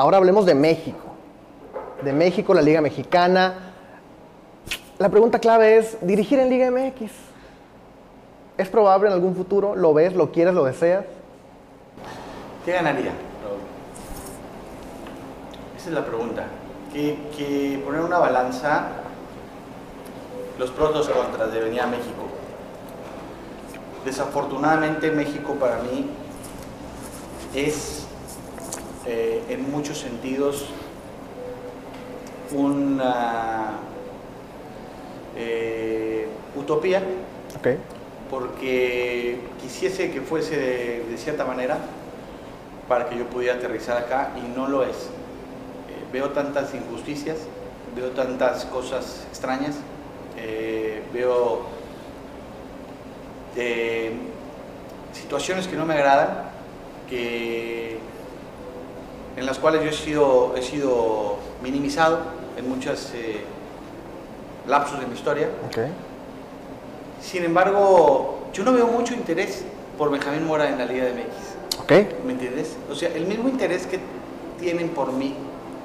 Ahora hablemos de México. De México, la Liga Mexicana. La pregunta clave es, ¿dirigir en Liga MX? ¿Es probable en algún futuro? ¿Lo ves, lo quieres, lo deseas? ¿Qué ganaría, Esa es la pregunta. Que, poner una balanza los pros, los contras de venir a México. Desafortunadamente México para mí es eh, en muchos sentidos una eh, utopía. Porque quisiese que fuese de, cierta manera para que yo pudiera aterrizar acá y no lo es. Eh, veo tantas injusticias, veo tantas cosas extrañas, veo situaciones que no me agradan, que en las cuales yo he sido, he sido minimizado en muchos eh, lapsos de mi historia. Sin embargo, yo no veo mucho interés por Benjamín Mora en la Liga de MX. Okay. ¿Me entiendes? O sea, el mismo interés que tienen por mí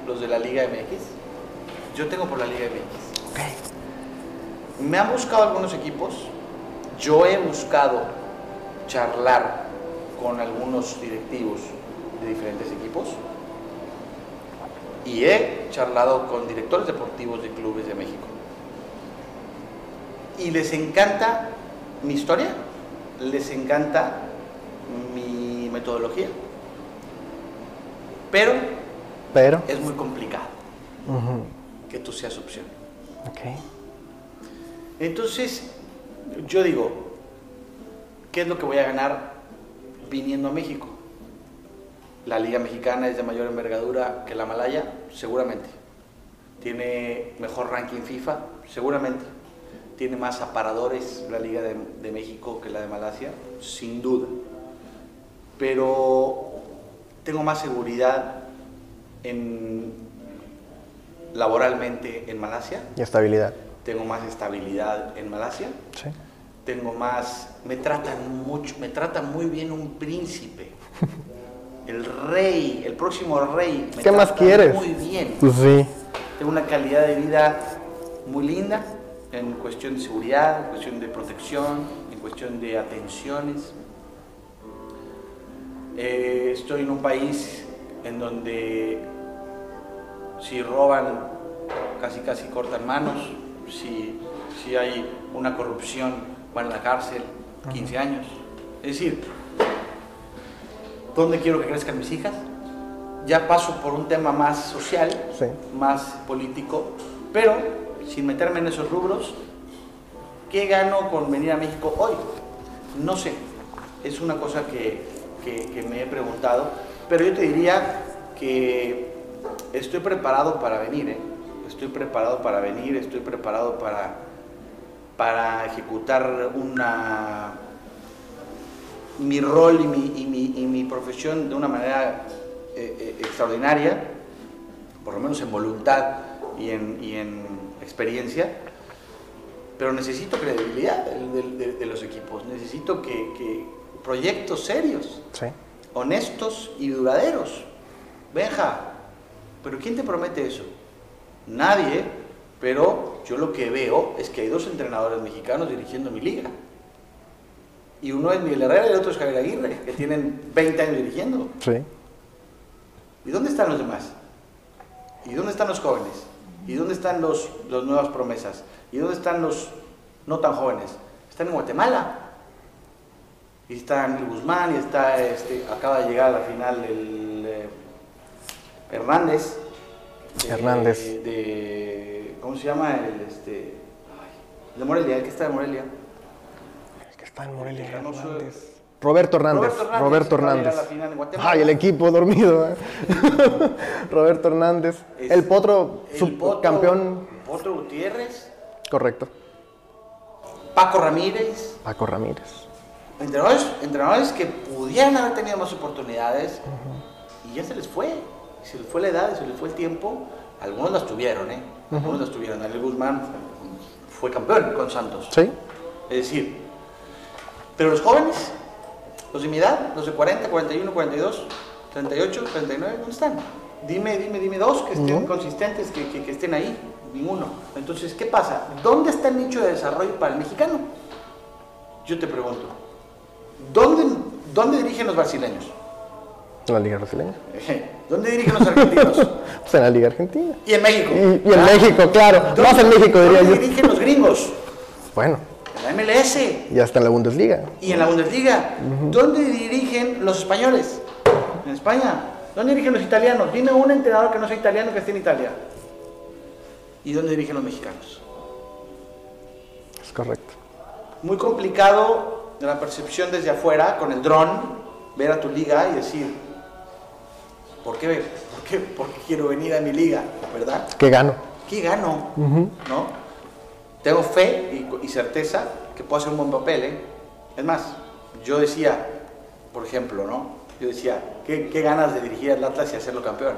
los de la Liga MX, yo tengo por la Liga MX. Okay. Me han buscado algunos equipos, yo he buscado charlar con algunos directivos de diferentes equipos y he charlado con directores deportivos de clubes de México. Y les encanta mi historia, les encanta mi metodología, pero, pero. es muy complicado que tú seas opción. Okay. Entonces, yo digo, ¿qué es lo que voy a ganar viniendo a México? La Liga Mexicana es de mayor envergadura que la Malaya, seguramente. Tiene mejor ranking FIFA, seguramente. Tiene más aparadores la Liga de, México que la de Malasia, sin duda. Pero tengo más seguridad en, laboralmente en Malasia. Y estabilidad. Tengo más estabilidad en Malasia. Sí. Tengo más, me tratan mucho, me trata muy bien un príncipe. el rey, el próximo rey. Me ¿Qué más quieres? Muy bien. Pues sí. Tengo una calidad de vida muy linda en cuestión de seguridad, en cuestión de protección, en cuestión de atenciones. Eh, estoy en un país en donde si roban, casi casi cortan manos, si, si hay una corrupción, van a la cárcel 15 años. Es decir, dónde quiero que crezcan mis hijas. Ya paso por un tema más social, más político, pero sin meterme en esos rubros, ¿qué gano con venir a México hoy? No sé, es una cosa que, que, me he preguntado, pero yo te diría que estoy preparado para venir, ¿eh? estoy preparado para venir, estoy preparado para, para ejecutar una mi rol y mi, y mi, y mi profesión de una manera eh, eh, extraordinaria, por lo menos en voluntad y en, y en experiencia, pero necesito credibilidad de, de, los equipos, necesito que, que proyectos serios, honestos y duraderos. Benja, pero ¿quién te promete eso? Nadie, pero yo lo que veo es que hay dos entrenadores mexicanos dirigiendo mi liga. Y uno es Miguel Herrera y el otro es Javier Aguirre, que tienen 20 años dirigiendo. Sí. ¿Y dónde están los demás? ¿Y dónde están los jóvenes? ¿Y dónde están los, las nuevas promesas? ¿Y dónde están los no tan jóvenes? Están en Guatemala. Y está Ángel Guzmán y está, este, acaba de llegar a la final el eh, Hernández. Hernández. De, ¿Cómo se llama? El, este, de Morelia, el que está de Morelia. Morelia Roberto Hernández. Roberto Hernández. Ay, el equipo dormido. ¿eh? Roberto Hernández. el Potro, subcampeón. Potro Gutiérrez. Correcto. Paco Ramírez. Paco Ramírez. Entrenadores, entrenadores que pudieran haber tenido más oportunidades y ya se les fue. Se les fue la edad, se les fue el tiempo. Algunos las tuvieron, ¿eh? Algunos las tuvieron. Ariel Guzmán fue campeón con Santos. Sí. Es decir, pero los jóvenes, los de mi edad, los de 40, 41, 42, 38, 39, ¿dónde están? Dime, dime, dime dos que estén consistentes, que, que, estén ahí. Ninguno. Entonces, ¿qué pasa? ¿Dónde está el nicho de desarrollo para el mexicano? Yo te pregunto. ¿Dónde, dónde dirigen los brasileños? En la Liga Brasileña. ¿Dónde dirigen los argentinos? pues en la Liga Argentina. ¿Y en México? Y, en México, claro. Más en México, diría yo. ¿Dónde dirigen los gringos? Bueno. La MLS. Y hasta en la Bundesliga. Y en la Bundesliga. ¿Dónde dirigen los españoles? En España. ¿Dónde dirigen los italianos? Dime un entrenador que no sea italiano que esté en Italia. ¿Y dónde dirigen los mexicanos? Es correcto. Muy complicado de la percepción desde afuera, con el dron, ver a tu liga y decir, ¿por qué, por qué, por qué quiero venir a mi liga? ¿Verdad? ¿Qué gano? ¿Qué gano? ¿No? Tengo fe y, certeza que puedo hacer un buen papel, ¿eh? Es más, yo decía, por ejemplo, ¿no? Yo decía, ¿qué, ganas de dirigir al Atlas y hacerlo campeón?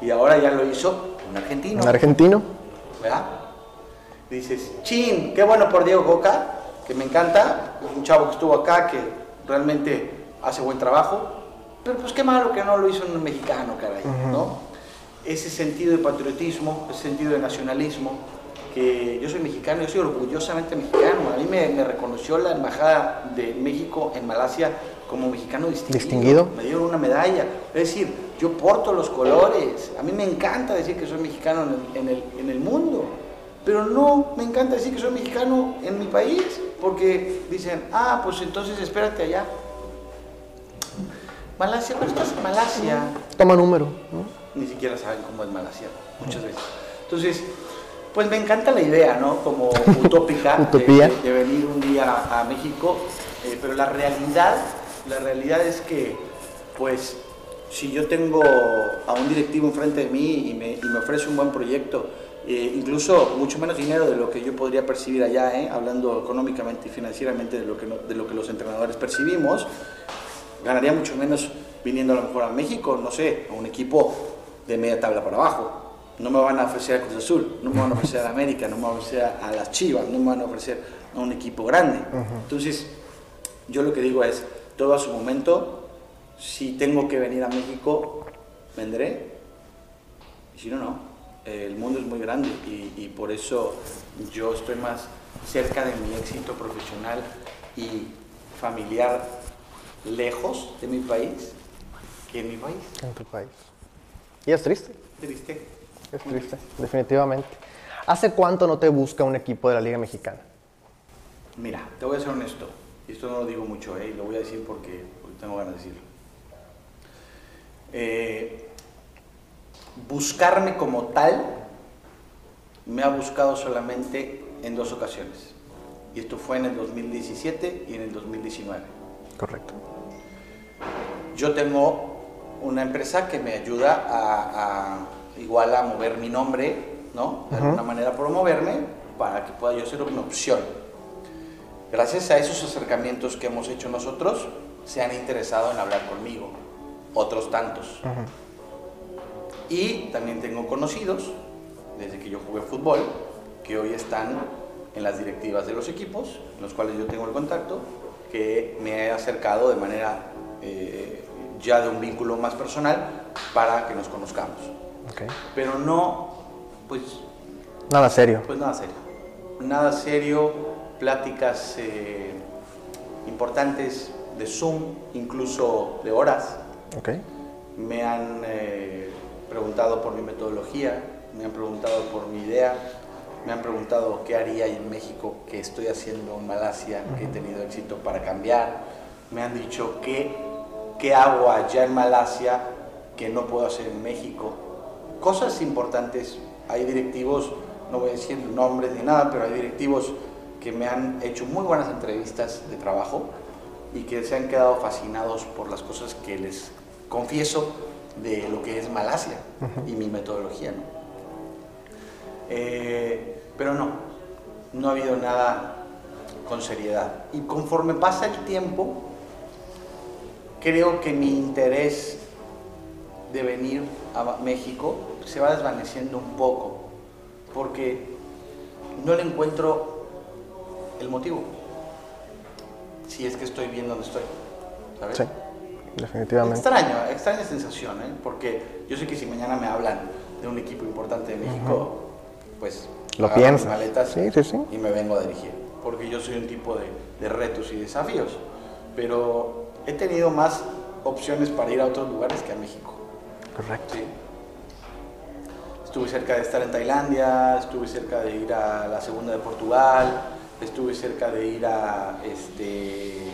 Y ahora ya lo hizo un argentino. Un argentino. ¿Verdad? Dices, chin, qué bueno por Diego Coca, que me encanta, un chavo que estuvo acá, que realmente hace buen trabajo, pero pues qué malo que no lo hizo un mexicano, caray, ¿no? Ese sentido de patriotismo, ese sentido de nacionalismo, que yo soy mexicano, yo soy orgullosamente mexicano. A mí me, reconoció la Embajada de México en Malasia como mexicano distinguido. distinguido. Me dieron una medalla. Es decir, yo porto los colores. A mí me encanta decir que soy mexicano en el, en el mundo. Pero no me encanta decir que soy mexicano en mi país, porque dicen, ah, pues entonces espérate allá. Malasia, pero estás en Malasia. Toma número. Ni siquiera saben cómo es Malasia, muchas veces. Entonces, pues me encanta la idea, ¿no? Como utópica de, venir un día a México, eh, pero la realidad, la realidad es que, pues, si yo tengo a un directivo enfrente de mí y me, y me ofrece un buen proyecto, eh, incluso mucho menos dinero de lo que yo podría percibir allá, ¿eh? hablando económicamente y financieramente de lo, que de lo que los entrenadores percibimos, ganaría mucho menos viniendo a lo mejor a México, no sé, a un equipo de media tabla para abajo. No me van a ofrecer a Cruz Azul, no me van a ofrecer a América, no me van a ofrecer a las Chivas, no me van a ofrecer a un equipo grande. Entonces, yo lo que digo es, todo a su momento, si tengo que venir a México, vendré, y si no, no. El mundo es muy grande y, y por eso yo estoy más cerca de mi éxito profesional y familiar lejos de mi país que en mi país. En tu país. Y es triste. Triste. Es triste, definitivamente. ¿Hace cuánto no te busca un equipo de la Liga Mexicana? Mira, te voy a ser honesto. Y esto no lo digo mucho, ¿eh? lo voy a decir porque, tengo ganas de decirlo. Eh, buscarme como tal me ha buscado solamente en dos ocasiones. Y esto fue en el 2017 y en el 2019. Correcto. Yo tengo una empresa que me ayuda a, igual a mover mi nombre, ¿no? De alguna manera promoverme para que pueda yo ser una opción. Gracias a esos acercamientos que hemos hecho nosotros, se han interesado en hablar conmigo. Otros tantos. Y también tengo conocidos, desde que yo jugué fútbol, que hoy están en las directivas de los equipos, en los cuales yo tengo el contacto, que me he acercado de manera eh, ya de un vínculo más personal para que nos conozcamos. Pero no, pues... Nada serio. Pues nada serio. Nada serio, pláticas eh, importantes de Zoom, incluso de horas. Okay. Me han eh, preguntado por mi metodología, me han preguntado por mi idea, me han preguntado qué haría en México, qué estoy haciendo en Malasia, que he tenido éxito para cambiar. Me han dicho qué, qué hago allá en Malasia que no puedo hacer en México. Cosas importantes. Hay directivos, no voy a decir nombres ni nada, pero hay directivos que me han hecho muy buenas entrevistas de trabajo y que se han quedado fascinados por las cosas que les confieso de lo que es Malasia y mi metodología. ¿no? Eh, pero no, no ha habido nada con seriedad. Y conforme pasa el tiempo, creo que mi interés de venir a México se va desvaneciendo un poco, porque no le encuentro el motivo. Si es que estoy bien donde estoy. ¿sabes? Definitivamente. Extraño, extraña sensación, ¿eh? porque yo sé que si mañana me hablan de un equipo importante de México, pues lo pienso. sí, sí, sí. y me vengo a dirigir, porque yo soy un tipo de, de retos y desafíos, pero he tenido más opciones para ir a otros lugares que a México. Correcto. ¿sí? Estuve cerca de estar en Tailandia, estuve cerca de ir a la segunda de Portugal, estuve cerca de ir a, este,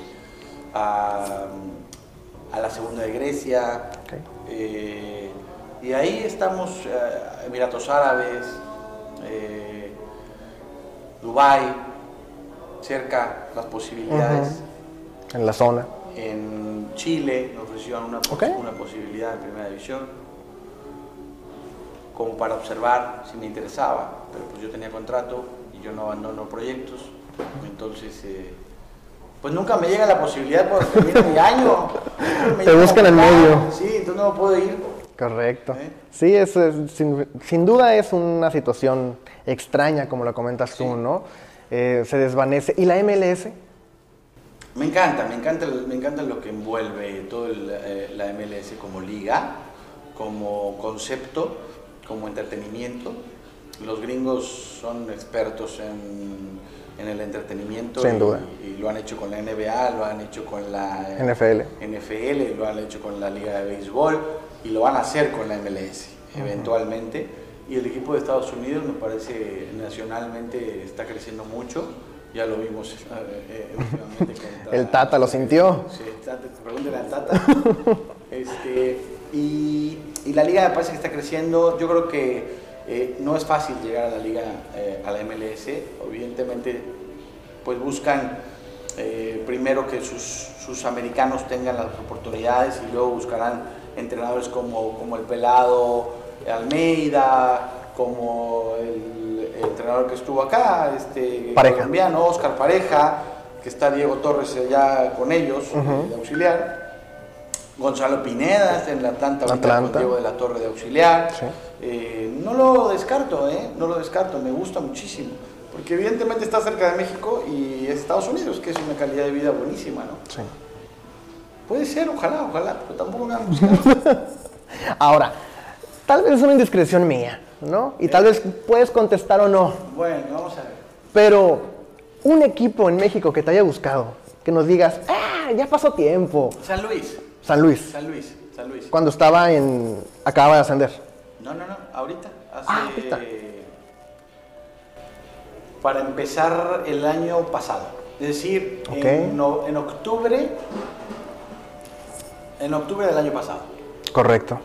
a, la segunda de Grecia. Eh, y ahí estamos, eh, Emiratos Árabes, eh, Dubái, cerca las posibilidades. En la zona. En Chile nos ofrecieron una, una posibilidad en primera división como para observar si me interesaba, pero pues yo tenía contrato y yo no abandono proyectos, entonces eh, pues nunca me llega la posibilidad por terminar mi año. Te buscan en medio. Sí, entonces no puedo ir. Correcto. ¿Eh? Sí, es, sin, duda es una situación extraña, como lo comentas tú, ¿no? Eh, se desvanece. ¿Y la MLS? Me encanta, me encanta, me encanta lo que envuelve todo la MLS como liga, como concepto como entretenimiento. Los gringos son expertos en, en el entretenimiento. Sin duda. Y, lo han hecho con la NBA, lo han hecho con la NFL. NFL, lo han hecho con la Liga de Béisbol y lo van a hacer con la MLS eventualmente. Y el equipo de Estados Unidos me parece nacionalmente está creciendo mucho. Ya lo vimos eh, eh el Tata lo sintió. Sí, pregúntale al Tata. este, y, la liga me parece que está creciendo. Yo creo que eh, no es fácil llegar a la liga, eh, a la MLS. Evidentemente, pues buscan eh, primero que sus, americanos tengan las oportunidades y luego buscarán entrenadores como, como el Pelado Almeida, como el, entrenador que estuvo acá, este Pareja. colombiano, Oscar Pareja, que está Diego Torres ya con ellos, de auxiliar. Gonzalo Pineda en la Atlanta, Atlanta. Diego de la Torre de Auxiliar. Eh, no lo descarto, ¿eh? no lo descarto, me gusta muchísimo. Porque evidentemente está cerca de México y Estados Unidos, que es una calidad de vida buenísima, ¿no? Sí. Puede ser, ojalá, ojalá, pero tampoco me Ahora, tal vez es una indiscreción mía, ¿no? Y tal vez puedes contestar o no. Bueno, vamos a ver. Pero un equipo en México que te haya buscado, que nos digas, ah, ya pasó tiempo. San Luis. San Luis. San Luis, San Luis. Cuando estaba en. acababa de ascender. No, no, no, ahorita. Hace, ah, Para empezar el año pasado. Es decir, en, en octubre. En octubre del año pasado. Correcto.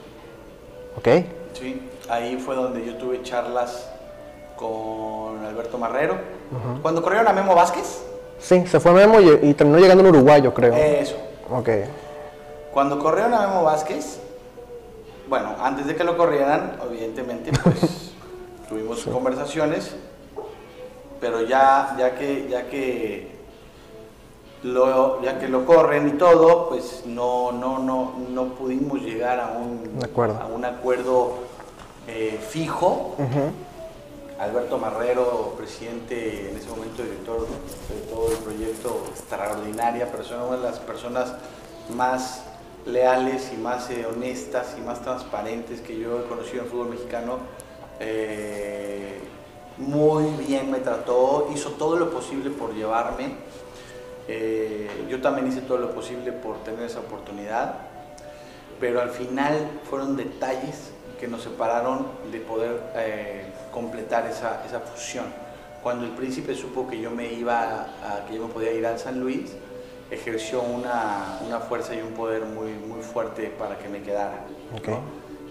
Ok. Sí, ahí fue donde yo tuve charlas con Alberto Marrero. Cuando corrieron a Memo Vázquez. Sí, se fue Memo y, y terminó llegando un uruguayo, creo. Eso. Ok. Cuando corrieron a Memo Vázquez, bueno, antes de que lo corrieran, evidentemente, pues tuvimos conversaciones, pero ya, ya que, ya que lo, ya que lo corren y todo, pues no, no, no, no pudimos llegar a un, acuerdo, a un acuerdo eh, fijo. Alberto Marrero, presidente, en ese momento director de todo el proyecto, extraordinaria persona, una de las personas más leales y más eh, honestas y más transparentes que yo he conocido en el fútbol mexicano. Eh, muy bien me trató, hizo todo lo posible por llevarme. Eh, yo también hice todo lo posible por tener esa oportunidad, pero al final fueron detalles que nos separaron de poder completar esa, esa, fusión. Cuando el príncipe supo que yo me iba, a, que yo me podía ir al San Luis, ejerció una, una, fuerza y un poder muy, muy fuerte para que me quedara.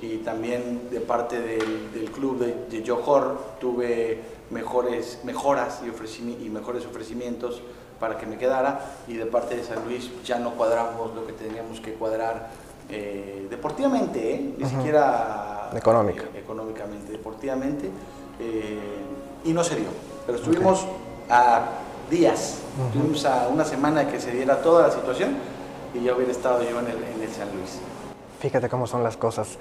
Y también de parte del, del club de, de, Johor tuve mejores, mejoras y, y mejores ofrecimientos para que me quedara y de parte de San Luis ya no cuadramos lo que teníamos que cuadrar eh, deportivamente, ¿eh? ni siquiera Económica. Eh, económicamente, deportivamente, y no se dio. Pero estuvimos a días. Tuvimos a una semana que se diera toda la situación y ya hubiera estado yo en el, en San Luis. Fíjate cómo son las cosas.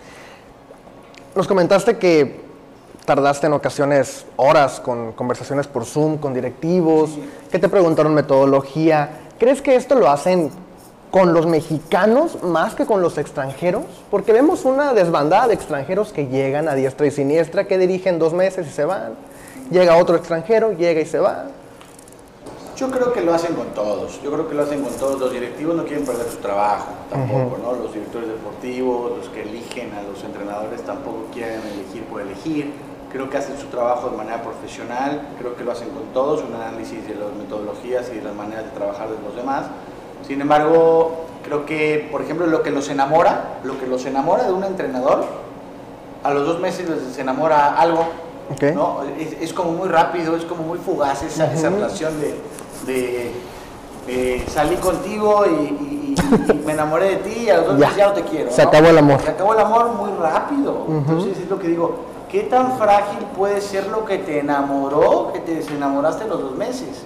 Nos comentaste que tardaste en ocasiones horas con conversaciones por Zoom, con directivos, que te preguntaron metodología. ¿Crees que esto lo hacen con los mexicanos más que con los extranjeros? Porque vemos una desbandada de extranjeros que llegan a diestra y siniestra, que dirigen dos meses y se van. Llega otro extranjero, llega y se va. Yo creo que lo hacen con todos. Yo creo que lo hacen con todos. Los directivos no quieren perder su trabajo tampoco, ¿no? Los directores deportivos, los que eligen a los entrenadores tampoco quieren elegir por elegir. Creo que hacen su trabajo de manera profesional. Creo que lo hacen con todos. Un análisis de las metodologías y de las maneras de trabajar de los demás. Sin embargo, creo que, por ejemplo, lo que los enamora, lo que los enamora de un entrenador, a los dos meses les enamora algo. ¿no? Es, como muy rápido, es como muy fugaz esa, esa relación de, de salí contigo y, me enamoré de ti y a los dos meses ya no te quiero. Se acabó el amor. Se acabó el amor muy rápido. Entonces es lo que digo, ¿qué tan frágil puede ser lo que te enamoró que te desenamoraste los dos meses?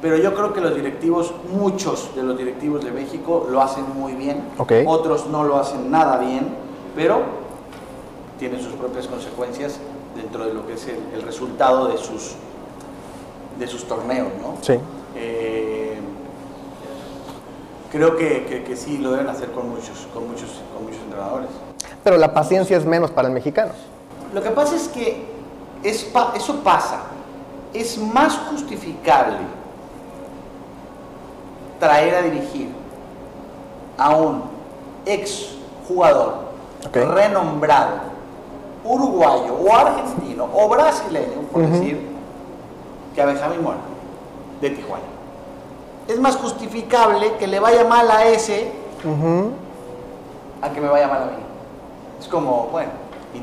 pero yo creo que los directivos, muchos de los directivos de México lo hacen muy bien, otros no lo hacen nada bien, pero tienen sus propias consecuencias dentro de lo que es el, resultado de sus, de sus torneos, ¿no? Sí. Eh, creo que, que, sí lo deben hacer con muchos, con, muchos, con muchos entrenadores. Pero la paciencia es menos para el mexicano. Lo que pasa es que es, eso pasa. Es más justificable traer a dirigir a un ex jugador renombrado, uruguayo o argentino o brasileño, por decir, que a Benjamín Mora, de Tijuana. Es más justificable que le vaya mal a ese a que me vaya mal a mí. Es como, bueno,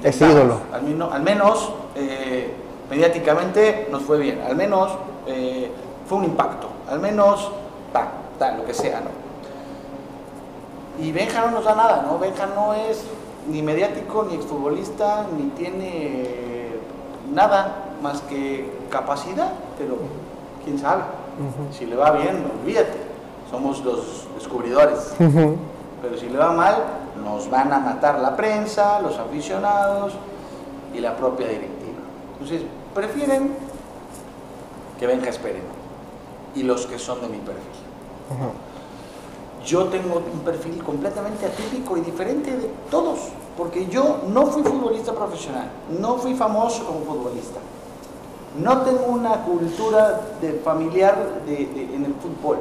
es ídolo. Al, menos eh, mediáticamente nos fue bien, al menos eh, fue un impacto, al menos lo que sea, ¿no? Y Benja no nos da nada, ¿no? Benja no es ni mediático, ni exfutbolista, ni tiene nada más que capacidad, pero quién sabe. Si le va bien, olvídate, somos los descubridores. Pero si le va mal, nos van a matar la prensa, los aficionados y la propia directiva. Entonces, prefieren que Benja espere y los que son de mi perfil. Yo tengo un perfil completamente atípico y diferente de todos, porque yo no fui futbolista profesional, no fui famoso como futbolista, no tengo una cultura de familiar en el fútbol,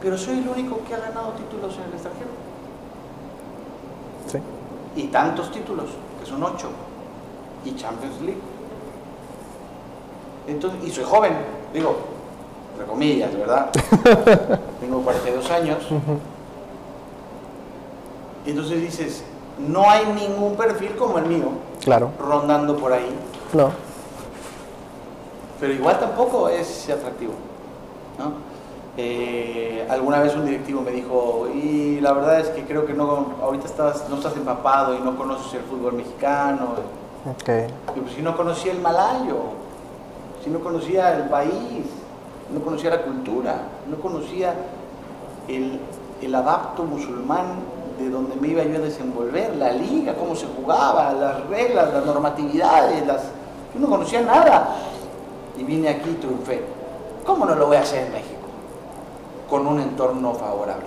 pero soy el único que ha ganado títulos en el extranjero. Sí. Y tantos títulos, que son ocho, y Champions League. Entonces, y soy joven, digo, entre comillas, ¿verdad? Tengo 42 años. Y entonces dices, no hay ningún perfil como el mío. Claro. Rondando por ahí. No. Pero igual tampoco es atractivo. ¿no? Eh, alguna vez un directivo me dijo, y la verdad es que creo que no, ahorita estás, no estás empapado y no conoces el fútbol mexicano. Okay. Y pues si no conocía el malayo, si no conocía el país, no conocía la cultura, no conocía el, adapto musulmán de donde me iba yo a desenvolver, la liga, cómo se jugaba, las reglas, las normatividades, las... yo no conocía nada. Y vine aquí y triunfé. ¿Cómo no lo voy a hacer en México? Con un entorno favorable.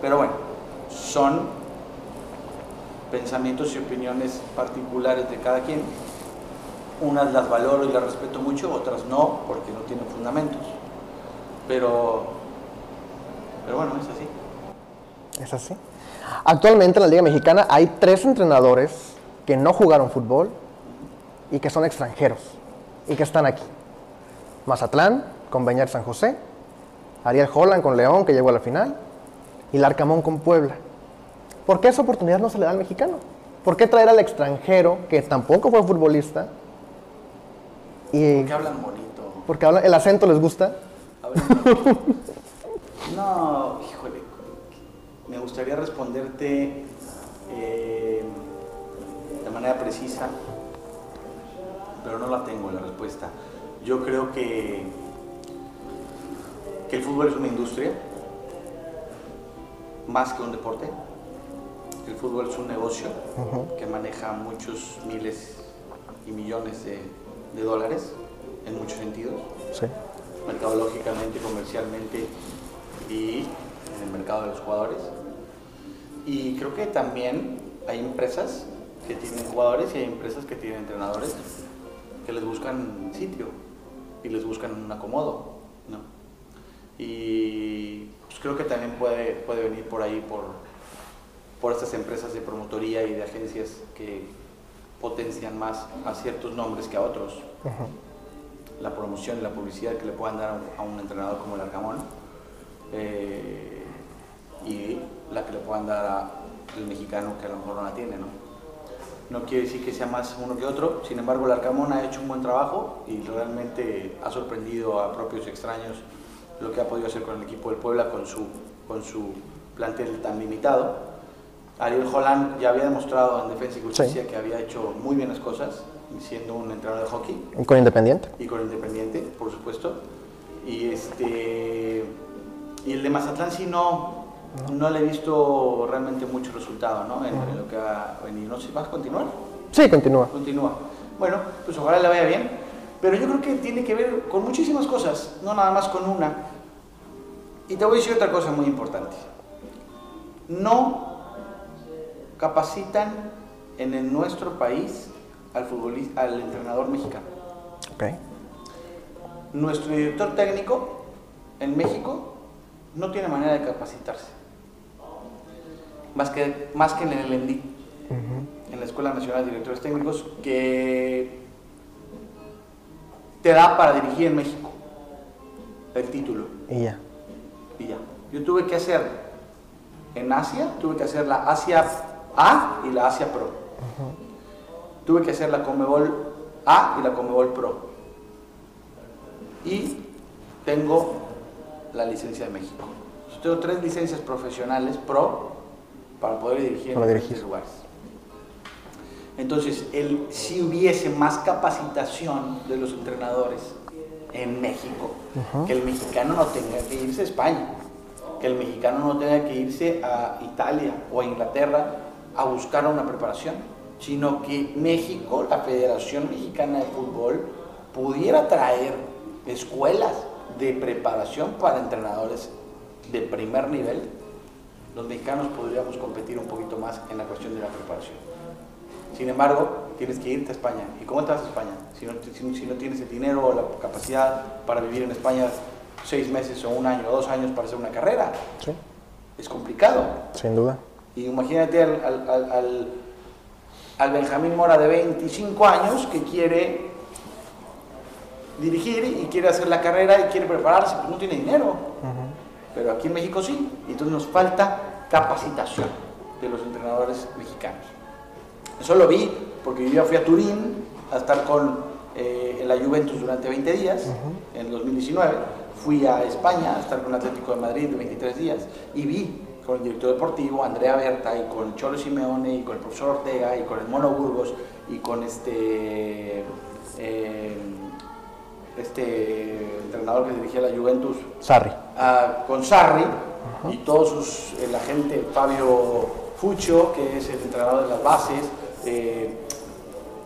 Pero bueno, son pensamientos y opiniones particulares de cada quien unas las valoro y las respeto mucho, otras no, porque no tienen fundamentos. Pero, pero bueno, es así. Es así. Actualmente en la Liga Mexicana hay tres entrenadores que no jugaron fútbol y que son extranjeros y que están aquí. Mazatlán con Beñar San José, Ariel Holland con León que llegó a la final y Larcamón con Puebla. ¿Por qué esa oportunidad no se le da al mexicano? ¿Por qué traer al extranjero que tampoco fue futbolista porque hablan bonito. Porque hablan, el acento les gusta. no, híjole. Me gustaría responderte eh, de manera precisa, pero no la tengo la respuesta. Yo creo que, que el fútbol es una industria más que un deporte. El fútbol es un negocio que maneja muchos miles y millones de de dólares en muchos sentidos. Sí. mercadológicamente, comercialmente y en el mercado de los jugadores. Y creo que también hay empresas que tienen jugadores y hay empresas que tienen entrenadores que les buscan sitio y les buscan un acomodo. ¿no? Y pues creo que también puede, puede venir por ahí, por, por estas empresas de promotoría y de agencias que potencian más a ciertos nombres que a otros. La promoción y la publicidad que le puedan dar a un entrenador como el Arcamón eh, y la que le puedan dar al mexicano que a lo mejor no la tiene. ¿no? no quiere decir que sea más uno que otro, sin embargo el Arcamón ha hecho un buen trabajo y realmente ha sorprendido a propios y extraños lo que ha podido hacer con el equipo del Puebla con su, con su plantel tan limitado. Ariel Holland ya había demostrado en Defensa y Justicia que había hecho muy bien las cosas, siendo un entrenador de hockey. Y con Independiente. Y con Independiente, por supuesto. Y, este, y el de Mazatlán sí no, no, le he visto realmente mucho resultado ¿no? en, lo que ha venido. No sé, ¿vas a continuar? Sí, continúa. Continúa. Bueno, pues ojalá le vaya bien. Pero yo creo que tiene que ver con muchísimas cosas, no nada más con una. Y te voy a decir otra cosa muy importante. No capacitan en nuestro país al, futbolista, al entrenador mexicano. Okay. Nuestro director técnico en México no tiene manera de capacitarse. Más que, más que en el ENDI, en la Escuela Nacional de Directores Técnicos, que te da para dirigir en México el título. Y ya. Y ya. Yo tuve que hacer en Asia, tuve que hacer la Asia A y la Asia Pro. Tuve que hacer la Comebol A y la Comebol Pro. Y tengo la licencia de México. Yo tengo tres licencias profesionales Pro para poder dirigir en diferentes lugares. Entonces, el, si hubiese más capacitación de los entrenadores en México, que el mexicano no tenga que irse a España, que el mexicano no tenga que irse a Italia o a Inglaterra a buscar una preparación, sino que México, la Federación Mexicana de Fútbol, pudiera traer escuelas de preparación para entrenadores de primer nivel, los mexicanos podríamos competir un poquito más en la cuestión de la preparación. Sin embargo, tienes que irte a España. ¿Y cómo te vas a España? Si no, si, no tienes el dinero o la capacidad para vivir en España seis meses o un año o dos años para hacer una carrera. Es complicado. Sin duda. Y imagínate al, al, Benjamín Mora de 25 años que quiere dirigir y quiere hacer la carrera y quiere prepararse, pero no tiene dinero. Pero aquí en México sí. Y entonces nos falta capacitación de los entrenadores mexicanos. Eso lo vi porque yo fui a Turín a estar con eh, la Juventus durante 20 días, en 2019. Fui a España a estar con el Atlético de Madrid de 23 días y vi con el director deportivo Andrea Berta y con Cholo Simeone y con el profesor Ortega y con el Mono Burgos y con este eh, este entrenador que dirigía la Juventus Sarri. ah, con Sarri y todos sus el agente Fabio Fucho que es el entrenador de las bases eh,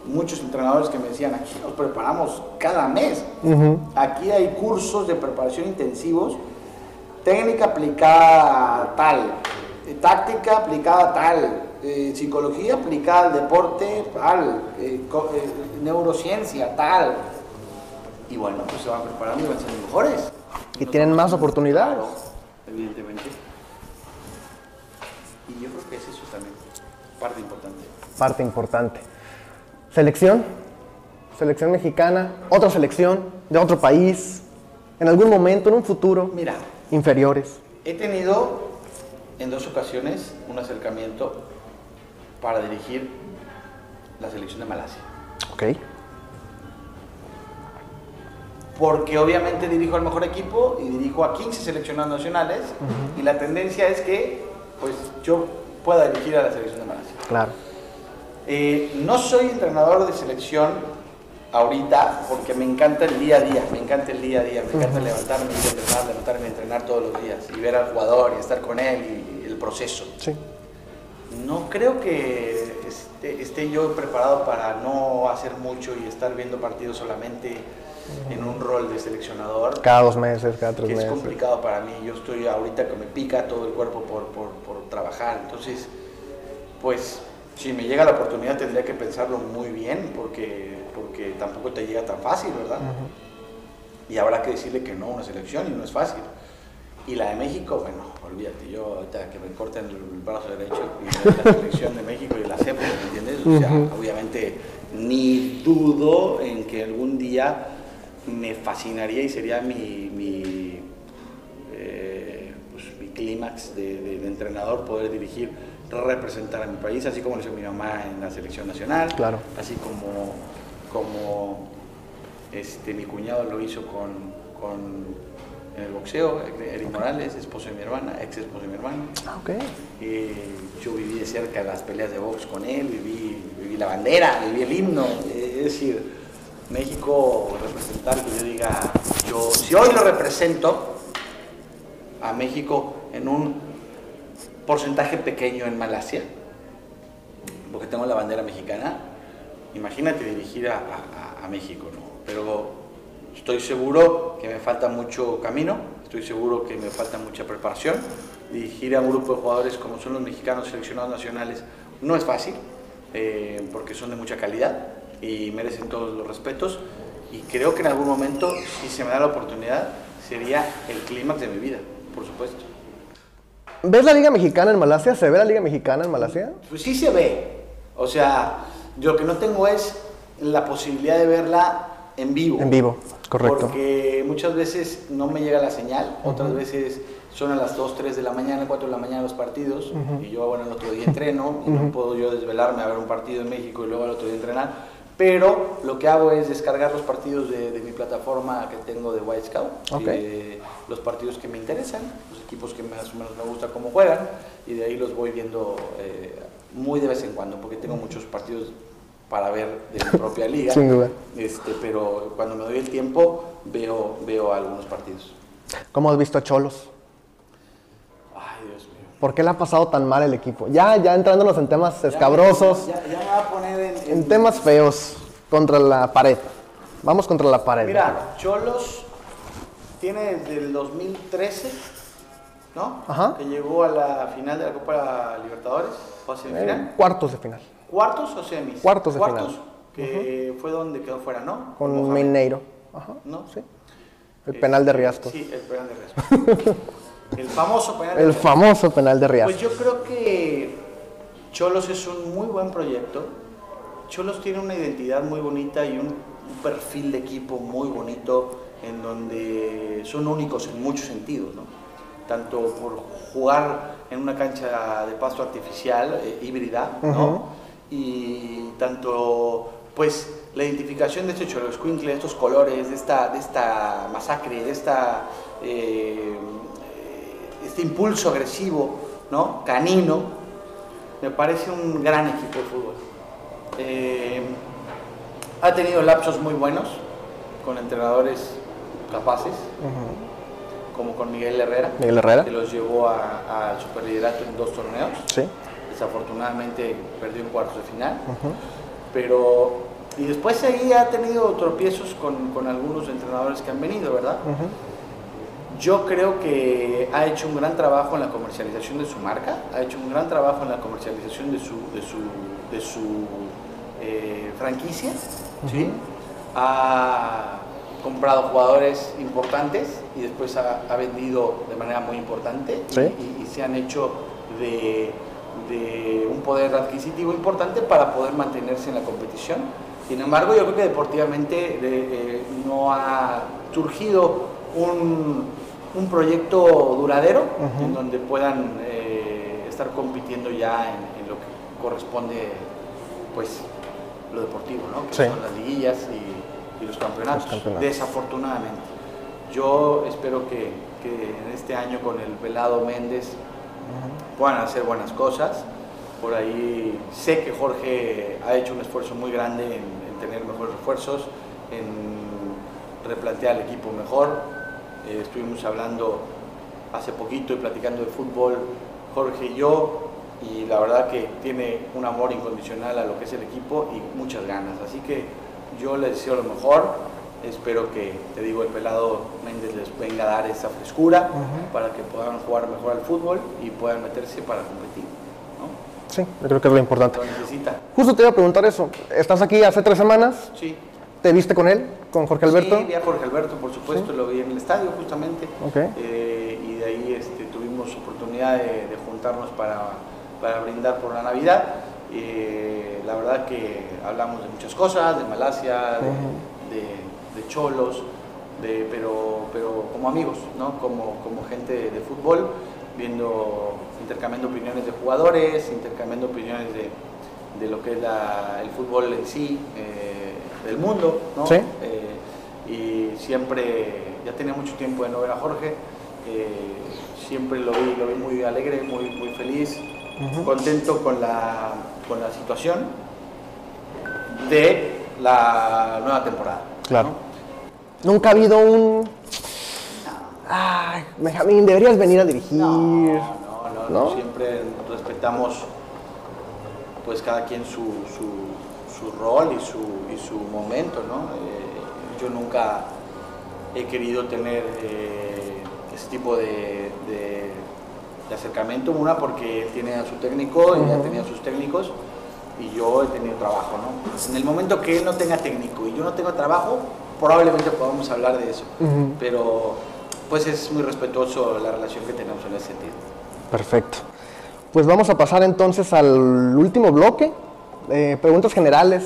muchos entrenadores que me decían aquí nos preparamos cada mes. Aquí hay cursos de preparación intensivos técnica aplicada tal, táctica aplicada tal, eh, psicología aplicada al deporte tal, eh, neurociencia tal. Y bueno, pues se van preparando y van siendo mejores. Y tienen más oportunidades. evidentemente. Y yo creo que es eso también, parte importante. Parte importante. Selección, selección mexicana, otra selección de otro país, en algún momento, en un futuro. Mira, inferiores? He tenido en dos ocasiones un acercamiento para dirigir la selección de Malasia. Ok. Porque obviamente dirijo al mejor equipo y dirijo a 15 seleccionados nacionales y la tendencia es que pues yo pueda dirigir a la selección de Malasia. Claro. Eh, no soy entrenador de selección ahorita porque me encanta el día a día, me encanta el día a día, me encanta levantarme y entrenar, levantarme y entrenar todos los días y ver al jugador y estar con él y, el proceso. Sí. No creo que esté, yo preparado para no hacer mucho y estar viendo partidos solamente en un rol de seleccionador. Cada dos meses, cada tres meses. Es complicado para mí. Yo estoy ahorita que me pica todo el cuerpo por, por, por trabajar. Entonces, pues si me llega la oportunidad tendría que pensarlo muy bien porque, porque tampoco te llega tan fácil, ¿verdad? Y habrá que decirle que no a una selección y no es fácil. Y la de México, bueno, olvídate, yo ahorita que me corten el brazo derecho y la selección de México y la sé, ¿me entiendes? O sea, obviamente ni dudo en que algún día me fascinaría y sería mi, mi, eh, pues, mi clímax de, entrenador poder dirigir, representar a mi país, así como lo hizo mi mamá en la selección nacional, claro. así como, como este, mi cuñado lo hizo con, con en el boxeo, Eric Morales, esposo de mi hermana, ex esposo de mi hermana. Ah, okay. yo viví de cerca las peleas de box con él, viví, viví la bandera, viví el himno. Es decir, México representar que yo diga, yo, si hoy lo represento a México en un porcentaje pequeño en Malasia, porque tengo la bandera mexicana, imagínate dirigir a, a México, ¿no? Pero Estoy seguro que me falta mucho camino, estoy seguro que me falta mucha preparación. Dirigir a un grupo de jugadores como son los mexicanos seleccionados nacionales no es fácil, eh, porque son de mucha calidad y merecen todos los respetos. Y creo que en algún momento, si se me da la oportunidad, sería el clímax de mi vida, por supuesto. ¿Ves la Liga Mexicana en Malasia? ¿Se ve la Liga Mexicana en Malasia? Pues sí se ve. O sea, yo lo que no tengo es la posibilidad de verla en vivo. En vivo. Correcto. Porque muchas veces no me llega la señal, otras veces son a las 2, 3 de la mañana, 4 de la mañana los partidos, y yo, bueno, el otro día entreno, y no puedo yo desvelarme a ver un partido en México y luego al otro día entrenar. Pero lo que hago es descargar los partidos de, mi plataforma que tengo de White Scout, los partidos que me interesan, los equipos que más o menos me gusta cómo juegan, y de ahí los voy viendo eh, muy de vez en cuando, porque tengo muchos partidos para ver de mi propia liga. Sin duda. Este, pero cuando me doy el tiempo, veo, veo algunos partidos. ¿Cómo has visto a Cholos? Ay, Dios mío. ¿Por qué le ha pasado tan mal el equipo? Ya, ya entrándonos en temas escabrosos. Ya, ya, me va a poner en, en, temas feos contra la pared. Vamos contra la pared. Mira, Cholos tiene desde el 2013, ¿no? Ajá. Que llegó a la final de la Copa Libertadores, o a eh, cuartos de final. ¿Cuartos o semis? Cuartos de Cuartos, final. que fue donde quedó fuera, ¿no? Con Mineiro. Ajá. ¿No? Sí. El penal de Riascos. Sí, el penal de Riascos. el famoso penal de El famoso penal de Riascos. Pues yo creo que Cholos es un muy buen proyecto. Cholos tiene una identidad muy bonita y un, perfil de equipo muy bonito en donde son únicos en muchos sentidos, ¿no? Tanto por jugar en una cancha de pasto artificial, eh, híbrida, ¿no? Y tanto pues la identificación de este Choloscuincle, de estos colores, de esta, de esta masacre, de esta, eh, este impulso agresivo, ¿no? canino, me parece un gran equipo de fútbol. Eh, ha tenido lapsos muy buenos con entrenadores capaces, como con Miguel Herrera, Miguel Herrera, que los llevó al superliderato en dos torneos. Sí desafortunadamente perdió en cuartos de final, pero y después ahí ha tenido tropiezos con, con, algunos entrenadores que han venido, ¿verdad? Yo creo que ha hecho un gran trabajo en la comercialización de su marca, ha hecho un gran trabajo en la comercialización de su, de su, de su eh, franquicia, ¿sí? ha comprado jugadores importantes y después ha, ha vendido de manera muy importante y se han hecho de de un poder adquisitivo importante para poder mantenerse en la competición. Sin embargo, yo creo que deportivamente eh, no ha surgido un, un proyecto duradero en donde puedan eh, estar compitiendo ya en, lo que corresponde, pues, lo deportivo, ¿no? que son las liguillas y, los, campeonatos, desafortunadamente. Yo espero que, que en este año con el Velado Méndez puedan hacer buenas cosas. Por ahí sé que Jorge ha hecho un esfuerzo muy grande en, tener mejores refuerzos, en replantear el equipo mejor. Eh, estuvimos hablando hace poquito y platicando de fútbol, Jorge y yo, y la verdad que tiene un amor incondicional a lo que es el equipo y muchas ganas. Así que yo les deseo lo mejor. Espero que, te digo, el pelado Méndez les venga a dar esa frescura para que puedan jugar mejor al fútbol y puedan meterse para competir. Sí, yo creo que es lo importante. Lo necesita. Justo te iba a preguntar eso. ¿Estás aquí hace tres semanas? Sí. ¿Te viste con él, con Jorge Alberto? Sí, vi a Jorge Alberto, por supuesto, lo vi en el estadio justamente. Okay. Eh, y de ahí este, tuvimos oportunidad de, juntarnos para, para, brindar por la Navidad. Eh, la verdad que hablamos de muchas cosas, de Malasia, de, de, Cholos, de, pero, pero como amigos, ¿no? como, como gente de, fútbol, viendo, intercambiando opiniones de jugadores, intercambiando opiniones de, de lo que es la, el fútbol en sí. Eh, del mundo, ¿no? ¿Sí? Eh, y siempre, ya tenía mucho tiempo de no ver a Jorge, eh, siempre lo vi, lo vi muy alegre, muy, muy feliz, contento con la, con la situación de la nueva temporada. Claro. Nunca ha habido un... Ay, Benjamín, deberías venir a dirigir. No, no, no, siempre respetamos pues cada quien su, su rol y su, y su momento, ¿no? Eh, yo nunca he querido tener eh, ese tipo de, de, acercamiento, una porque él tiene a su técnico, y ya tenía sus técnicos, y yo he tenido trabajo, ¿no? En el momento que él no tenga técnico y yo no tengo trabajo, probablemente podamos hablar de eso, pero pues es muy respetuoso la relación que tenemos en ese sentido. Perfecto. Pues vamos a pasar entonces al último bloque, eh, preguntas generales.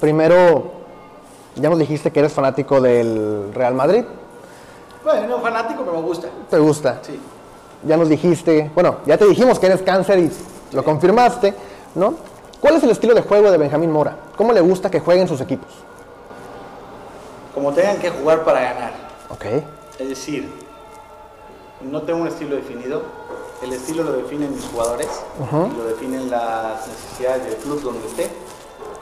Primero, ya nos dijiste que eres fanático del Real Madrid. Bueno, no fanático, pero me gusta. ¿Te gusta? Sí. Ya nos dijiste, bueno, ya te dijimos que eres cáncer y lo confirmaste, ¿no? ¿Cuál es el estilo de juego de Benjamín Mora? ¿Cómo le gusta que jueguen sus equipos? Como tengan que jugar para ganar. Ok. Es decir, no tengo un estilo definido, el estilo lo definen mis jugadores, lo definen las necesidades del club donde esté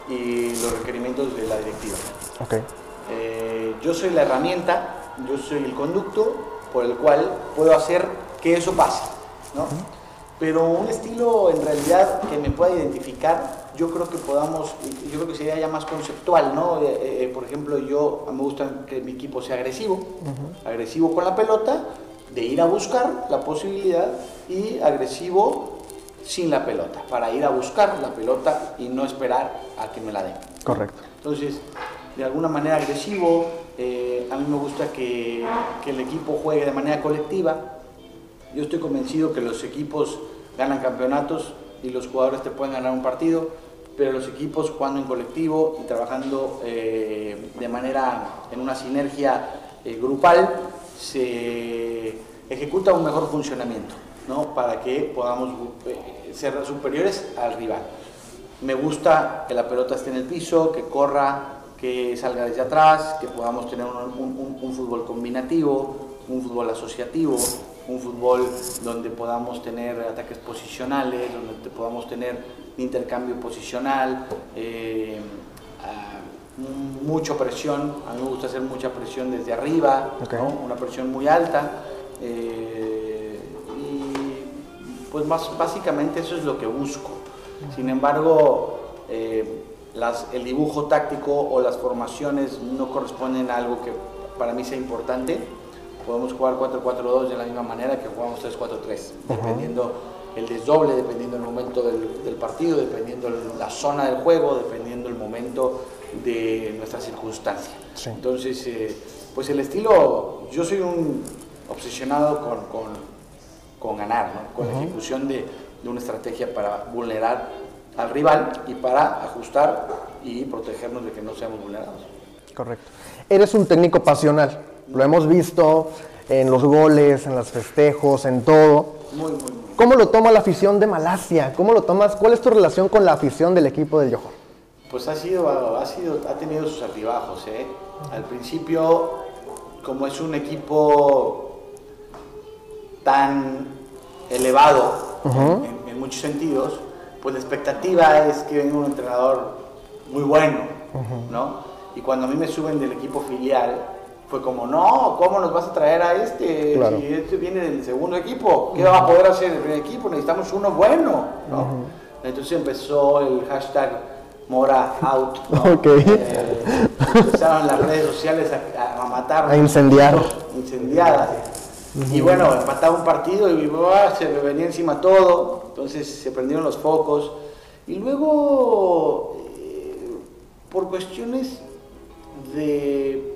y los requerimientos de la directiva. Okay. Eh, yo soy la herramienta, yo soy el conducto por el cual puedo hacer que eso pase. ¿no? Pero un estilo en realidad que me pueda identificar, yo creo que podamos, yo creo que sería ya más conceptual, ¿no? Eh, eh, por ejemplo, yo me gusta que mi equipo sea agresivo, agresivo con la pelota, de ir a buscar la posibilidad y agresivo sin la pelota, para ir a buscar la pelota y no esperar a que me la den. Correcto. Entonces, de alguna manera agresivo, eh, a mí me gusta que, que, el equipo juegue de manera colectiva. Yo estoy convencido que los equipos ganan campeonatos y los jugadores te pueden ganar un partido, pero los equipos jugando en colectivo y trabajando eh, de manera, en una sinergia eh, grupal, se ejecuta un mejor funcionamiento, ¿no? Para que podamos eh, ser superiores al rival. Me gusta que la pelota esté en el piso, que corra, que salga desde atrás, que podamos tener un, fútbol combinativo, un fútbol asociativo, un fútbol donde podamos tener ataques posicionales, donde podamos tener intercambio posicional, eh, mucha presión, a mí me gusta hacer mucha presión desde arriba, una presión muy alta. Eh, y pues más, básicamente eso es lo que busco. Sin embargo, eh, las, el dibujo táctico o las formaciones no corresponden a algo que para mí sea importante. Podemos jugar 4-4-2 de la misma manera que jugamos 3-4-3, dependiendo el desdoble, dependiendo el momento del, del partido, dependiendo la zona del juego, dependiendo el momento de nuestra circunstancia. Entonces, eh, pues el estilo, yo soy un obsesionado con, con, con ganar, ¿no? con la ejecución de, de, una estrategia para vulnerar al rival y para ajustar y protegernos de que no seamos vulnerados. Correcto. Eres un técnico pasional, lo hemos visto en los goles, en los festejos, en todo. Muy, muy, muy. ¿Cómo lo toma la afición de Malasia? ¿Cómo lo tomas? ¿Cuál es tu relación con la afición del equipo del Johor? Pues ha sido, ha sido, ha tenido sus altibajos, ¿eh? Al principio, como es un equipo tan elevado en, muchos sentidos, pues la expectativa es que venga un entrenador muy bueno, ¿no? Y cuando a mí me suben del equipo filial, fue como, no, ¿cómo nos vas a traer a este? Si este viene del segundo equipo, ¿qué va a poder hacer el primer equipo? Necesitamos uno bueno, ¿no? Entonces empezó el hashtag Mora Out. Eh, empezaron las redes sociales a, matar. A incendiar. Incendiadas. Y bueno, empataba un partido y se me venía encima todo. Entonces se prendieron los focos. Y luego, eh, por cuestiones de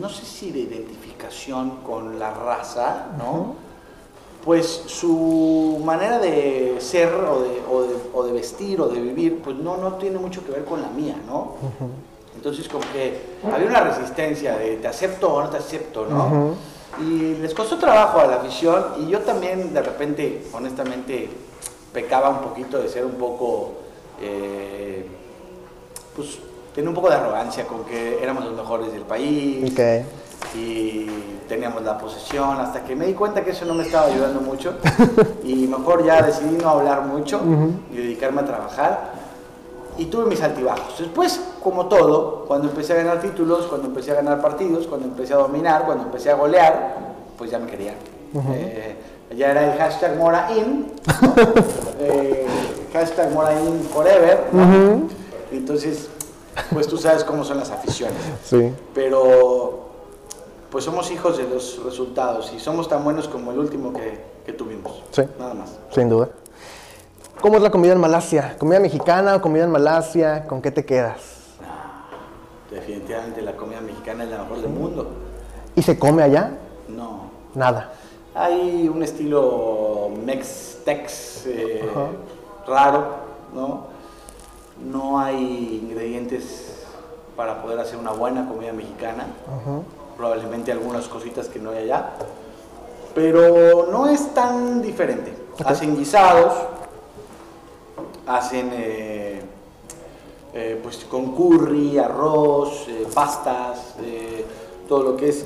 no sé si de identificación con la raza, ¿no? Pues su manera de ser o de, vestir o de vivir, pues no, no tiene mucho que ver con la mía, ¿no? Entonces como que había una resistencia de te acepto o no te acepto, ¿no? Y les costó trabajo a la afición y yo también de repente, honestamente, pecaba un poquito de ser un poco, eh, pues tenía un poco de arrogancia con que éramos los mejores del país. Y teníamos la posesión, hasta que me di cuenta que eso no me estaba ayudando mucho. y mejor ya decidí no hablar mucho y dedicarme a trabajar. Y tuve mis altibajos. Después, como todo, cuando empecé a ganar títulos, cuando empecé a ganar partidos, cuando empecé a dominar, cuando empecé a golear, pues ya me querían. Eh, ya era el hashtag MoraIn, eh, hashtag MoraIn Forever. Entonces, pues tú sabes cómo son las aficiones. Sí. Pero pues somos hijos de los resultados y somos tan buenos como el último que, tuvimos. Sí. Nada más. Sin duda. ¿Cómo es la comida en Malasia? ¿Comida mexicana o comida en Malasia? ¿Con qué te quedas? definitivamente la comida mexicana es la mejor del mundo. ¿Y se come allá? No. Nada. Hay un estilo mex-tex eh, raro, ¿no? No hay ingredientes para poder hacer una buena comida mexicana. Probablemente algunas cositas que no hay allá. Pero no es tan diferente. Hacen guisados, hacen eh, eh, pues con curry, arroz, eh, pastas, todo lo que es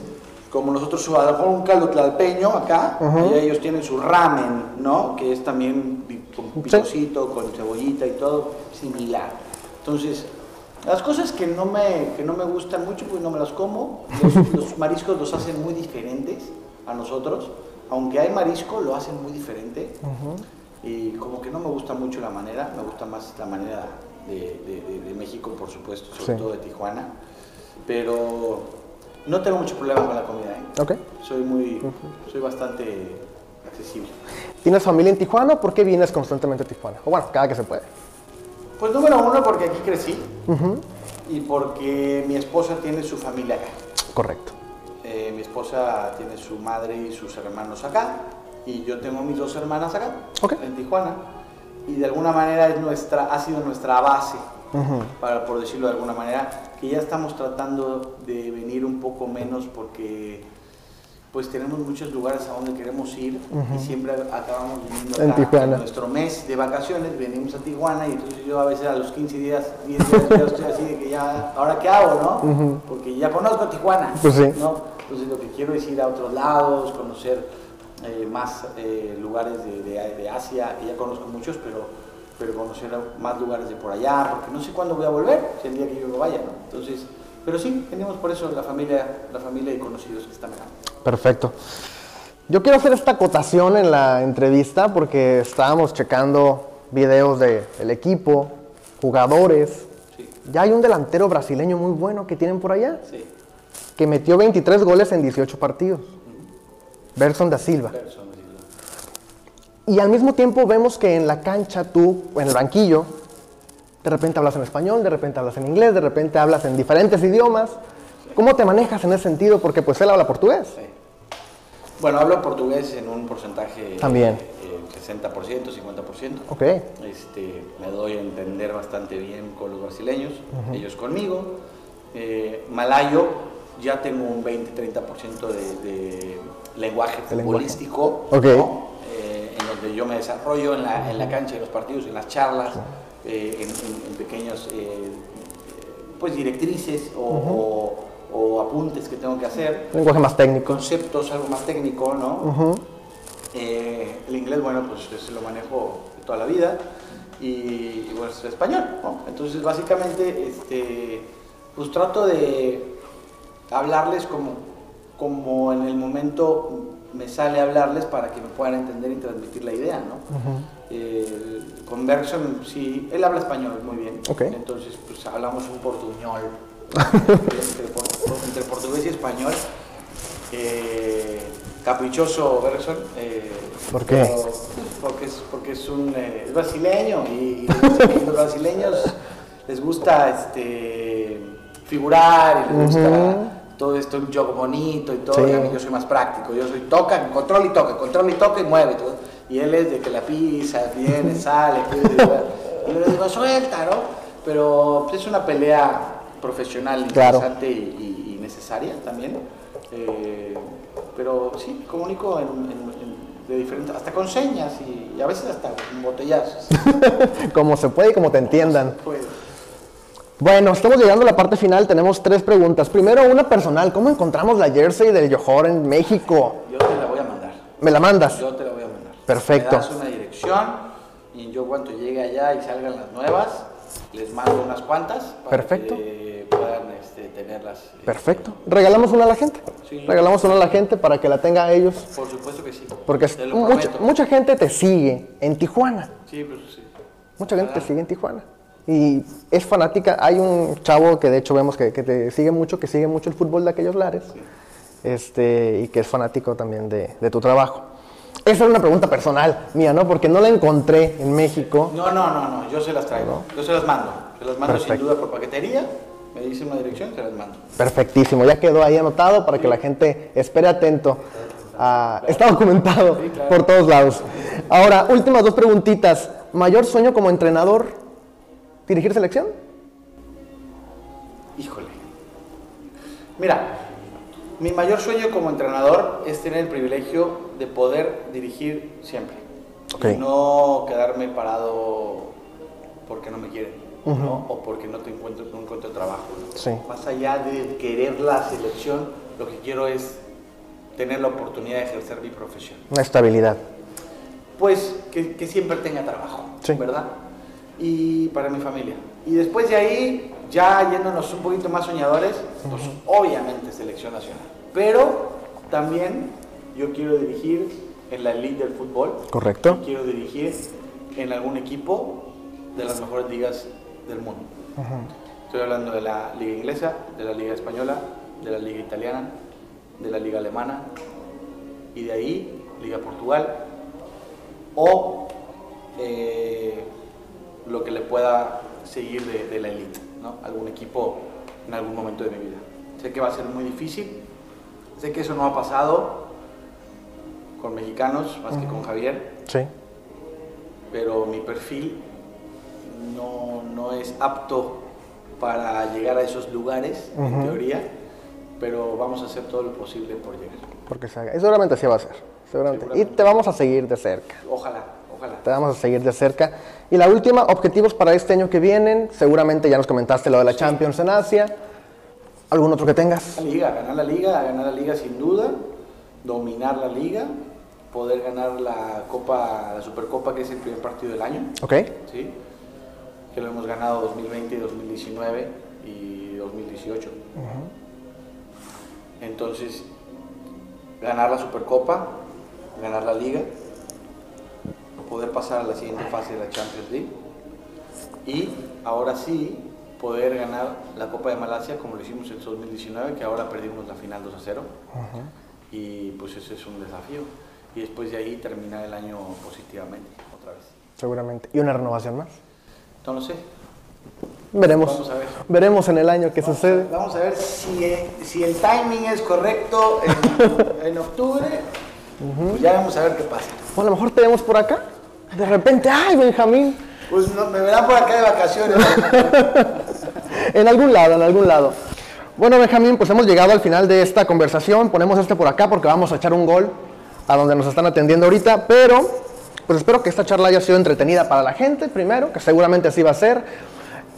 como nosotros a lo mejor un caldo tlalpeño acá, y ellos tienen su ramen, ¿no? Que es también con picosito, con cebollita y todo, similar. Entonces, las cosas que no me, que no me gustan mucho, pues no me las como. Los, mariscos los hacen muy diferentes a nosotros. Aunque hay marisco, lo hacen muy diferente. Y como que no me gusta mucho la manera, me gusta más la manera de, México, por supuesto, sobre todo de Tijuana. Pero no tengo mucho problema con la comida, ¿eh? Ok. Soy muy, soy bastante accesible. ¿Tienes familia en Tijuana o por qué vienes constantemente a Tijuana? O bueno, cada que se puede. Pues número uno, porque aquí crecí y porque mi esposa tiene su familia acá. Correcto. Eh, mi esposa tiene su madre y sus hermanos acá y yo tengo mis dos hermanas acá, en Tijuana. Y de alguna manera es nuestra, ha sido nuestra base para, por decirlo de alguna manera, que ya estamos tratando de venir un poco menos porque pues tenemos muchos lugares a donde queremos ir y siempre acabamos viniendo acá. En Tijuana. nuestro mes de vacaciones venimos a Tijuana y entonces yo a veces a los 15 días, 10 días ya estoy así de que ya, ¿ahora qué hago, no? Porque ya conozco Tijuana, pues sí. ¿no? Entonces lo que quiero es ir a otros lados, conocer eh, más eh, lugares de, de, de Asia, que ya conozco muchos, pero pero conocer más lugares de por allá, porque no sé cuándo voy a volver, si el día que yo vaya, ¿no? Entonces, pero sí, tenemos por eso la familia, la familia y conocidos que están acá. Perfecto. Yo quiero hacer esta acotación en la entrevista porque estábamos checando videos del equipo, jugadores. Ya hay un delantero brasileño muy bueno que tienen por allá. Sí. Que metió 23 goles en 18 partidos. Berson da Silva. Y al mismo tiempo vemos que en la cancha tú, en el banquillo, de repente hablas en español, de repente hablas en inglés, de repente hablas en diferentes idiomas. ¿Cómo te manejas en ese sentido? Porque pues él habla portugués. Bueno, hablo portugués en un porcentaje... También. 60%, 50%. Ok. Este, me doy a entender bastante bien con los brasileños, ellos conmigo. Eh, malayo, ya tengo un 20-30% de, de, lenguaje futbolístico. Ok donde yo me desarrollo en la, en la cancha de los partidos, en las charlas, eh, en, pequeños eh, pues directrices o, o, apuntes que tengo que hacer. Lenguaje más técnico. Conceptos, algo más técnico, ¿no? Eh, el inglés, bueno, pues se lo manejo toda la vida y, bueno, es español, ¿no? Entonces, básicamente, este, pues trato de hablarles como, como en el momento me sale hablarles para que me puedan entender y transmitir la idea, ¿no? Eh, con Bergson, sí, él habla español muy bien, entonces pues hablamos un portuñol, entre, portugués y español. Eh, caprichoso Bergson. Eh, ¿Por qué? porque es, porque es un brasileño y, los brasileños les gusta este, figurar y les gusta todo esto un juego bonito y todo, y a mí yo soy más práctico, yo soy toca, control y toca, control y toca y mueve, todo. y él es de que la pisa, viene, sale, y le digo, suelta, ¿no? Pero pues, es una pelea profesional interesante y, necesaria también, eh, pero sí, comunico de diferentes, hasta con señas y, a veces hasta con botellazos. como se puede y como te entiendan. Bueno, estamos llegando a la parte final, tenemos tres preguntas. Primero, una personal, ¿cómo encontramos la jersey del Johor en México? Yo te la voy a mandar. ¿Me la mandas? Yo te la voy a mandar. Perfecto. Me das una dirección y yo cuando llegue allá y salgan las nuevas, les mando unas cuantas para Perfecto. que puedan este, tenerlas. Eh, Perfecto. ¿Regalamos una a la gente? Sí. Regalamos una a la gente para que la tenga ellos. Por supuesto que sí. Porque mucha, mucha, gente te sigue en Tijuana. Sí, pues sí. Mucha gente te sigue en Tijuana y es fanática. Hay un chavo que de hecho vemos que, te sigue mucho, que sigue mucho el fútbol de aquellos lares este, y que es fanático también de, tu trabajo. Esa es una pregunta personal mía, ¿no? Porque no la encontré en México. No, no, no, no, yo se las traigo, yo se las mando. Se las mando sin duda por paquetería, me dice una dirección, se las mando. Perfectísimo, ya quedó ahí anotado para que la gente espere atento. está documentado por todos lados. Ahora, últimas dos preguntitas. ¿Mayor sueño como entrenador dirigir selección? Híjole. Mira, mi mayor sueño como entrenador es tener el privilegio de poder dirigir siempre. Y no quedarme parado porque no me quieren. O porque no te encuentro, no encuentro trabajo. Más allá de querer la selección, lo que quiero es tener la oportunidad de ejercer mi profesión. Una estabilidad. Pues que, siempre tenga trabajo, ¿verdad? Y para mi familia. Y después de ahí, ya yéndonos un poquito más soñadores, pues obviamente selección nacional. Pero también yo quiero dirigir en la elite del fútbol. Correcto. Quiero dirigir en algún equipo de las mejores ligas del mundo. Estoy hablando de la liga inglesa, de la liga española, de la liga italiana, de la liga alemana y de ahí liga Portugal o eh, lo que le pueda seguir de, la elite, ¿no? algún equipo en algún momento de mi vida. Sé que va a ser muy difícil, sé que eso no ha pasado con mexicanos más que con Javier. Sí. Pero mi perfil no, no, es apto para llegar a esos lugares, en teoría, pero vamos a hacer todo lo posible por llegar. Porque se haga. Y seguramente así va a ser. Seguramente. Y te vamos a seguir de cerca. Ojalá, ojalá. Te vamos a seguir de cerca. Y la última, objetivos para este año que vienen. Seguramente ya nos comentaste lo de la Champions en Asia. ¿Algún otro que tengas? La liga, ganar la liga, ganar la liga sin duda, dominar la liga, poder ganar la Copa, la Supercopa, que es el primer partido del año. Ok. Sí. Que lo hemos ganado 2020, 2019 y 2018. Entonces, ganar la Supercopa, ganar la liga poder pasar a la siguiente fase de la Champions League y ahora sí poder ganar la Copa de Malasia como lo hicimos en 2019, que ahora perdimos la final 2 a 0. Y pues ese es un desafío. Y después de ahí terminar el año positivamente, otra vez. Seguramente. ¿Y una renovación más? No lo sé. Veremos. Vamos a ver. Veremos en el año qué sucede. vamos a ver si, eh, si, el timing es correcto en, en octubre. Pues ya vamos a ver qué pasa. O a lo mejor te vemos por acá. De repente, ¡ay, Benjamín! Pues me verán por acá de vacaciones. en algún lado, en algún lado. Bueno, Benjamín, pues hemos llegado al final de esta conversación. Ponemos este por acá porque vamos a echar un gol a donde nos están atendiendo ahorita. Pero, pues espero que esta charla haya sido entretenida para la gente, primero, que seguramente así va a ser.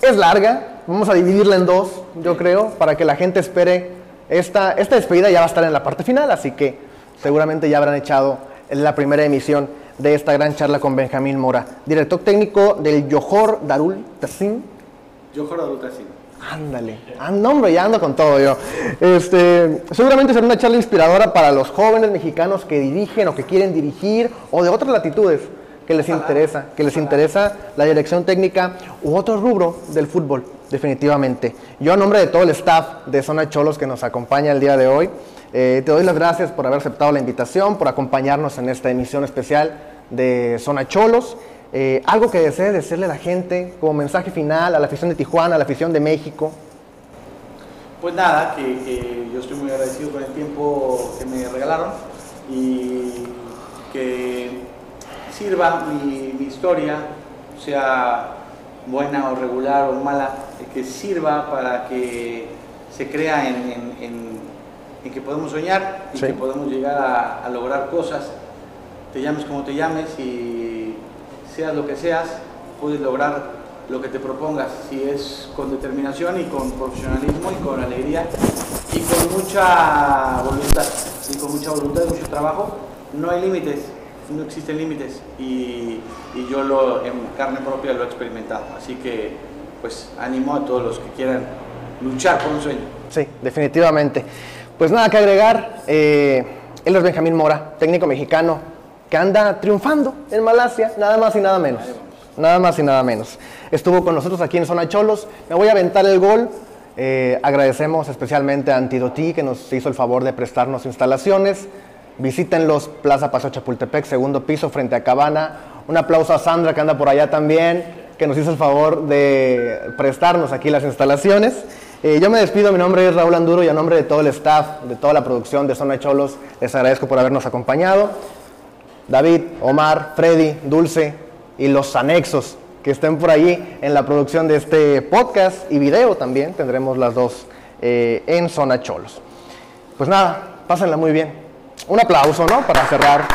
Es larga, vamos a dividirla en dos, yo creo, para que la gente espere. Esta, esta despedida ya va a estar en la parte final, así que seguramente ya habrán echado la primera emisión de esta gran charla con Benjamín Mora, director técnico del Johor Darul Tassim. Johor Darul Tassim. Ándale, ando, hombre, ya ando con todo yo. Este, seguramente será una charla inspiradora para los jóvenes mexicanos que dirigen o que quieren dirigir o de otras latitudes que les interesa, que les interesa la dirección técnica u otro rubro del fútbol, definitivamente. Yo a nombre de todo el staff de Zona Cholos que nos acompaña el día de hoy, eh, te doy las gracias por haber aceptado la invitación, por acompañarnos en esta emisión especial de Zona Cholos. Eh, algo que desee decirle a la gente como mensaje final a la afición de Tijuana, a la afición de México. Pues nada, que, yo estoy muy agradecido con el tiempo que me regalaron y que sirva mi, historia, sea buena o regular o mala, que sirva para que se crea en, que podemos soñar y que podemos llegar a, a lograr cosas. Te llames como te llames y seas lo que seas, puedes lograr lo que te propongas, si es con determinación y con profesionalismo y con alegría y con mucha voluntad, y con mucha voluntad y mucho trabajo, no hay límites, no existen límites y, y, yo lo en carne propia lo he experimentado, así que pues animo a todos los que quieran luchar por un sueño. Sí, definitivamente. Pues nada que agregar, eh, él es Benjamín Mora, técnico mexicano, que anda triunfando en Malasia, nada más y nada menos. Nada más y nada menos. Estuvo con nosotros aquí en Zona Cholos. Me voy a aventar el gol. Eh, agradecemos especialmente a Antidotí que nos hizo el favor de prestarnos instalaciones. Visítenlos, Plaza Paseo Chapultepec, segundo piso, frente a Cabana. Un aplauso a Sandra que anda por allá también, que nos hizo el favor de prestarnos aquí las instalaciones. Eh, yo me despido, mi nombre es Raúl Anduro y a nombre de todo el staff, de toda la producción de Zona Cholos, les agradezco por habernos acompañado. David, Omar, Freddy, Dulce y los anexos que estén por ahí en la producción de este podcast y video también, tendremos las dos eh, en Zona Cholos. Pues nada, pásenla muy bien. Un aplauso, ¿no? Para cerrar